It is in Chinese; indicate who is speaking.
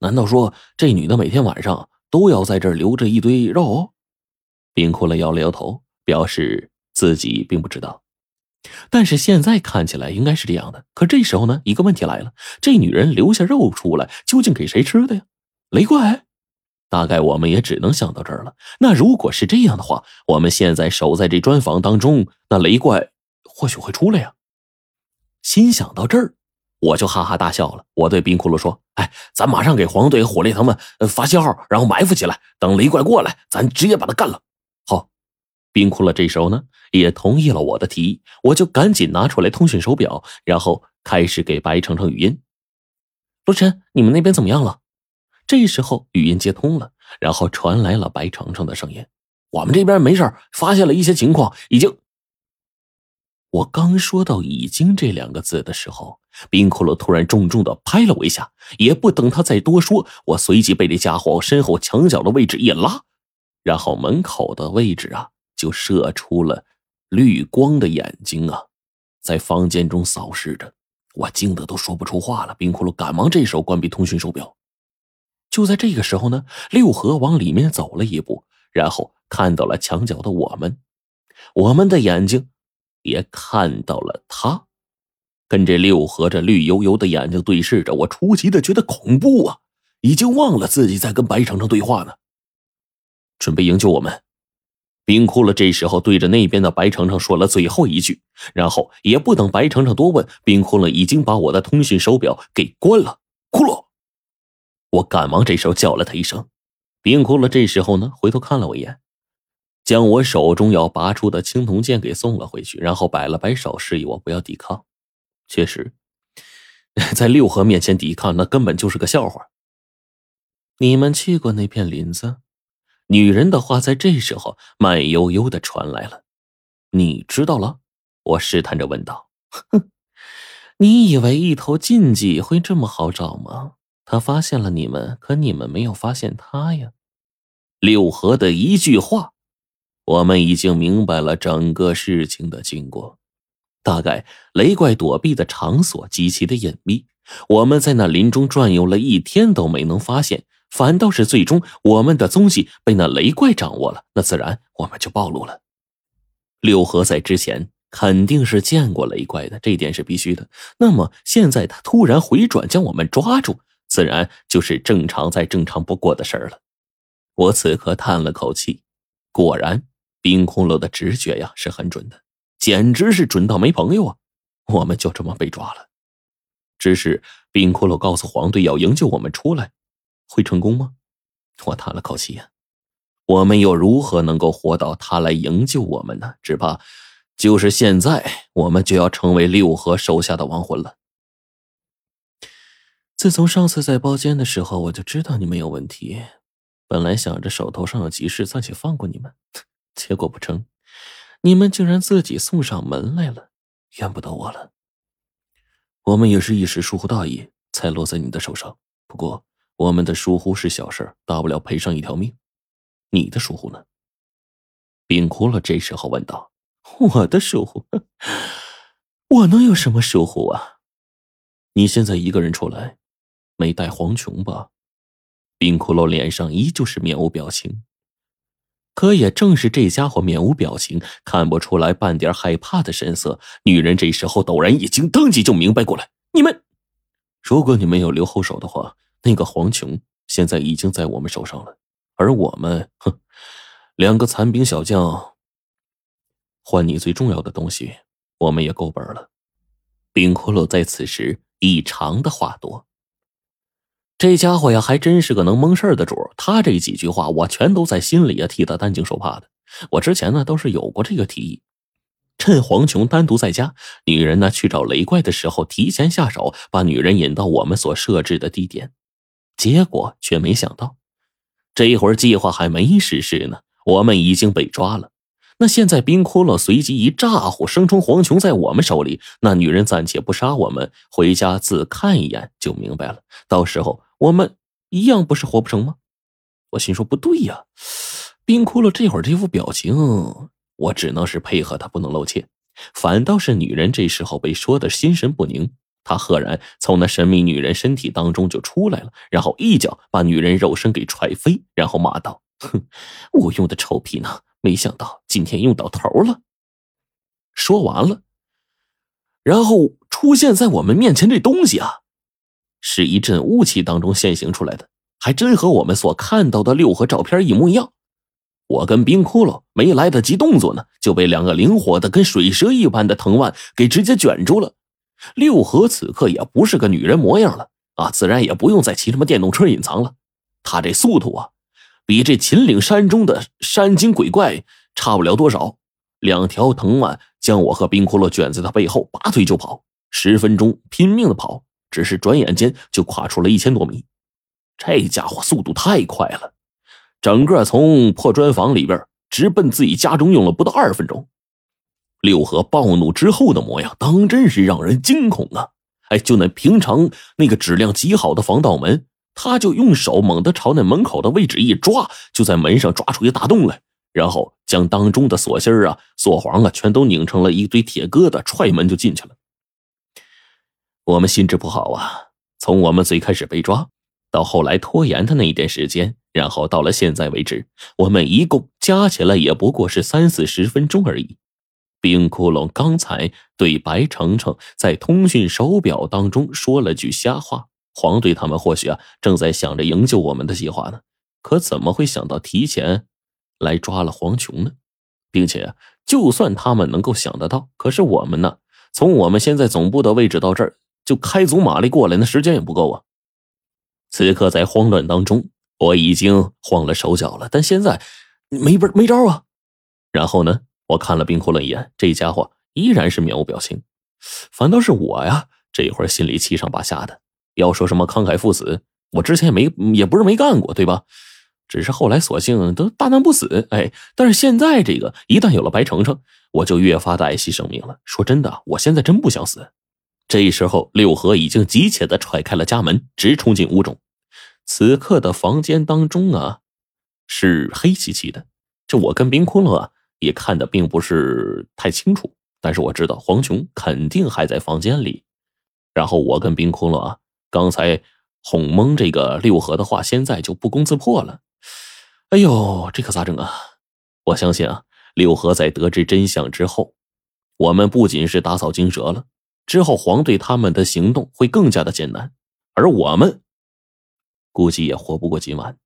Speaker 1: 难道说这女的每天晚上都要在这儿留着一堆肉？冰窟窿摇了摇头，表示自己并不知道。但是现在看起来应该是这样的。可这时候呢，一个问题来了：这女人留下肉出来，究竟给谁吃的呀？雷怪？大概我们也只能想到这儿了。那如果是这样的话，我们现在守在这砖房当中，那雷怪或许会出来呀。心想到这儿，我就哈哈大笑了。我对冰窟窿说：“哎，咱马上给黄队、火烈他们发信号，然后埋伏起来，等雷怪过来，咱直接把他干了。”好，冰窟窿这时候呢也同意了我的提议，我就赶紧拿出来通讯手表，然后开始给白程程语音：“罗晨，你们那边怎么样了？”这时候语音接通了，然后传来了白程程的声音：“我们这边没事发现了一些情况，已经……”我刚说到“已经”这两个字的时候，冰骷髅突然重重的拍了我一下，也不等他再多说，我随即被这家伙身后墙角的位置一拉，然后门口的位置啊，就射出了绿光的眼睛啊，在房间中扫视着，我惊得都说不出话了。冰骷髅赶忙这时候关闭通讯手表。就在这个时候呢，六合往里面走了一步，然后看到了墙角的我们，我们的眼睛。也看到了他，跟这六合这绿油油的眼睛对视着，我出奇的觉得恐怖啊！已经忘了自己在跟白程程对话呢。准备营救我们，冰窟窿这时候对着那边的白程程说了最后一句，然后也不等白程程多问，冰窟窿已经把我的通讯手表给关了。窟窿，我赶忙这时候叫了他一声。冰窟窿这时候呢，回头看了我一眼。将我手中要拔出的青铜剑给送了回去，然后摆了摆手，示意我不要抵抗。确实，在六合面前抵抗，那根本就是个笑话。你们去过那片林子？女人的话在这时候慢悠悠的传来了。你知道了？我试探着问道。哼，你以为一头禁忌会这么好找吗？他发现了你们，可你们没有发现他呀。六合的一句话。我们已经明白了整个事情的经过，大概雷怪躲避的场所极其的隐秘，我们在那林中转悠了一天都没能发现，反倒是最终我们的踪迹被那雷怪掌握了，那自然我们就暴露了。六合在之前肯定是见过雷怪的，这点是必须的。那么现在他突然回转将我们抓住，自然就是正常再正常不过的事儿了。我此刻叹了口气，果然。冰窟窿的直觉呀是很准的，简直是准到没朋友啊！我们就这么被抓了。只是冰窟窿告诉黄队要营救我们出来，会成功吗？我叹了口气呀，我们又如何能够活到他来营救我们呢？只怕就是现在，我们就要成为六合手下的亡魂了。自从上次在包间的时候，我就知道你们有问题。本来想着手头上有急事，暂且放过你们。结果不成，你们竟然自己送上门来了，怨不得我了。我们也是一时疏忽大意，才落在你的手上。不过我们的疏忽是小事，大不了赔上一条命。你的疏忽呢？冰窟窿这时候问道：“我的疏忽？我能有什么疏忽啊？你现在一个人出来，没带黄琼吧？”冰窟窿脸上依旧是面无表情。可也正是这家伙面无表情，看不出来半点害怕的神色。女人这时候陡然一惊，当即就明白过来：你们，如果你们有留后手的话，那个黄琼现在已经在我们手上了。而我们，哼，两个残兵小将，换你最重要的东西，我们也够本了。冰骷髅在此时异常的话多。这家伙呀，还真是个能蒙事的主他这几句话，我全都在心里啊，替他担惊受怕的。我之前呢，都是有过这个提议，趁黄琼单独在家，女人呢去找雷怪的时候，提前下手，把女人引到我们所设置的地点。结果却没想到，这一会儿计划还没实施呢，我们已经被抓了。那现在冰窟窿随即一咋呼，声称黄琼在我们手里，那女人暂且不杀我们，回家自看一眼就明白了。到时候。我们一样不是活不成吗？我心说不对呀，冰窟窿这会儿这副表情，我只能是配合他，不能露怯。反倒是女人这时候被说的心神不宁，他赫然从那神秘女人身体当中就出来了，然后一脚把女人肉身给踹飞，然后骂道：“哼，我用的臭皮囊！没想到今天用到头了。”说完了，然后出现在我们面前这东西啊，是一阵雾气当中现形出来的，还真和我们所看到的六合照片一模一样。我跟冰窟窿没来得及动作呢，就被两个灵活的跟水蛇一般的藤蔓给直接卷住了。六合此刻也不是个女人模样了啊，自然也不用再骑什么电动车隐藏了。他这速度啊，比这秦岭山中的山精鬼怪差不了多少。两条藤蔓将我和冰窟窿卷在他背后，拔腿就跑。十分钟拼命的跑，只是转眼间就跨出了一千多米。这家伙速度太快了。整个从破砖房里边直奔自己家中用了不到二分钟。六合暴怒之后的模样，当真是让人惊恐啊！哎，就那平常那个质量极好的防盗门，他就用手猛地朝那门口的位置一抓，就在门上抓出一大洞来，然后将当中的锁芯啊、锁簧啊，全都拧成了一堆铁疙瘩，踹门就进去了。我们心智不好啊！从我们最开始被抓。到后来拖延的那一点时间，然后到了现在为止，我们一共加起来也不过是三四十分钟而已。冰窟窿刚才对白程程在通讯手表当中说了句瞎话，黄队他们或许啊正在想着营救我们的计划呢，可怎么会想到提前来抓了黄琼呢？并且，就算他们能够想得到，可是我们呢，从我们现在总部的位置到这儿，就开足马力过来，那时间也不够啊。此刻在慌乱当中，我已经慌了手脚了。但现在没本没招啊。然后呢，我看了冰窟窿一眼，这家伙依然是面无表情。反倒是我呀，这会儿心里七上八下的。要说什么慷慨赴死，我之前也没也不是没干过，对吧？只是后来索性都大难不死。哎，但是现在这个一旦有了白程程，我就越发的爱惜生命了。说真的，我现在真不想死。这时候，六合已经急切的踹开了家门，直冲进屋中。此刻的房间当中啊，是黑漆漆的。这我跟冰窟窿啊，也看的并不是太清楚。但是我知道黄琼肯定还在房间里。然后我跟冰窟窿啊，刚才哄蒙这个六合的话，现在就不攻自破了。哎呦，这可咋整啊？我相信啊，六合在得知真相之后，我们不仅是打草惊蛇了。之后，黄队他们的行动会更加的艰难，而我们估计也活不过今晚。